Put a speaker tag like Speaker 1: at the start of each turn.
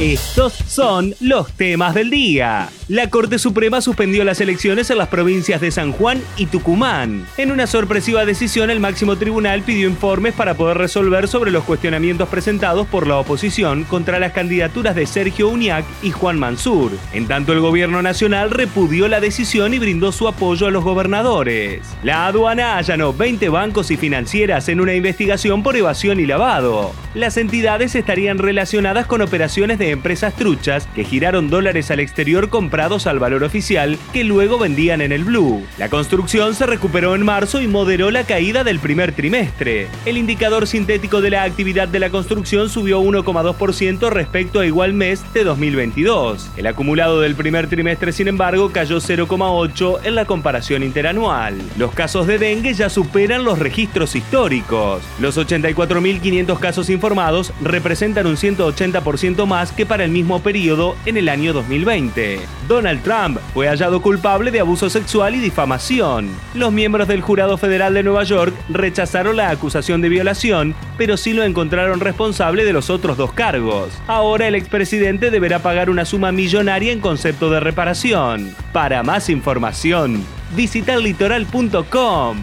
Speaker 1: Estos son los temas del día. La Corte Suprema suspendió las elecciones en las provincias de San Juan y Tucumán. En una sorpresiva decisión, el máximo tribunal pidió informes para poder resolver sobre los cuestionamientos presentados por la oposición contra las candidaturas de Sergio Uñac y Juan Mansur. En tanto, el gobierno nacional repudió la decisión y brindó su apoyo a los gobernadores. La aduana allanó 20 bancos y financieras en una investigación por evasión y lavado. Las entidades estarían relacionadas con operaciones de empresas truchas que giraron dólares al exterior comprados al valor oficial que luego vendían en el blue. La construcción se recuperó en marzo y moderó la caída del primer trimestre. El indicador sintético de la actividad de la construcción subió 1,2% respecto a igual mes de 2022. El acumulado del primer trimestre, sin embargo, cayó 0,8 en la comparación interanual. Los casos de dengue ya superan los registros históricos. Los 84.500 casos informados representan un 180% más que para el mismo periodo en el año 2020. Donald Trump fue hallado culpable de abuso sexual y difamación. Los miembros del Jurado Federal de Nueva York rechazaron la acusación de violación, pero sí lo encontraron responsable de los otros dos cargos. Ahora el expresidente deberá pagar una suma millonaria en concepto de reparación. Para más información, visita litoral.com.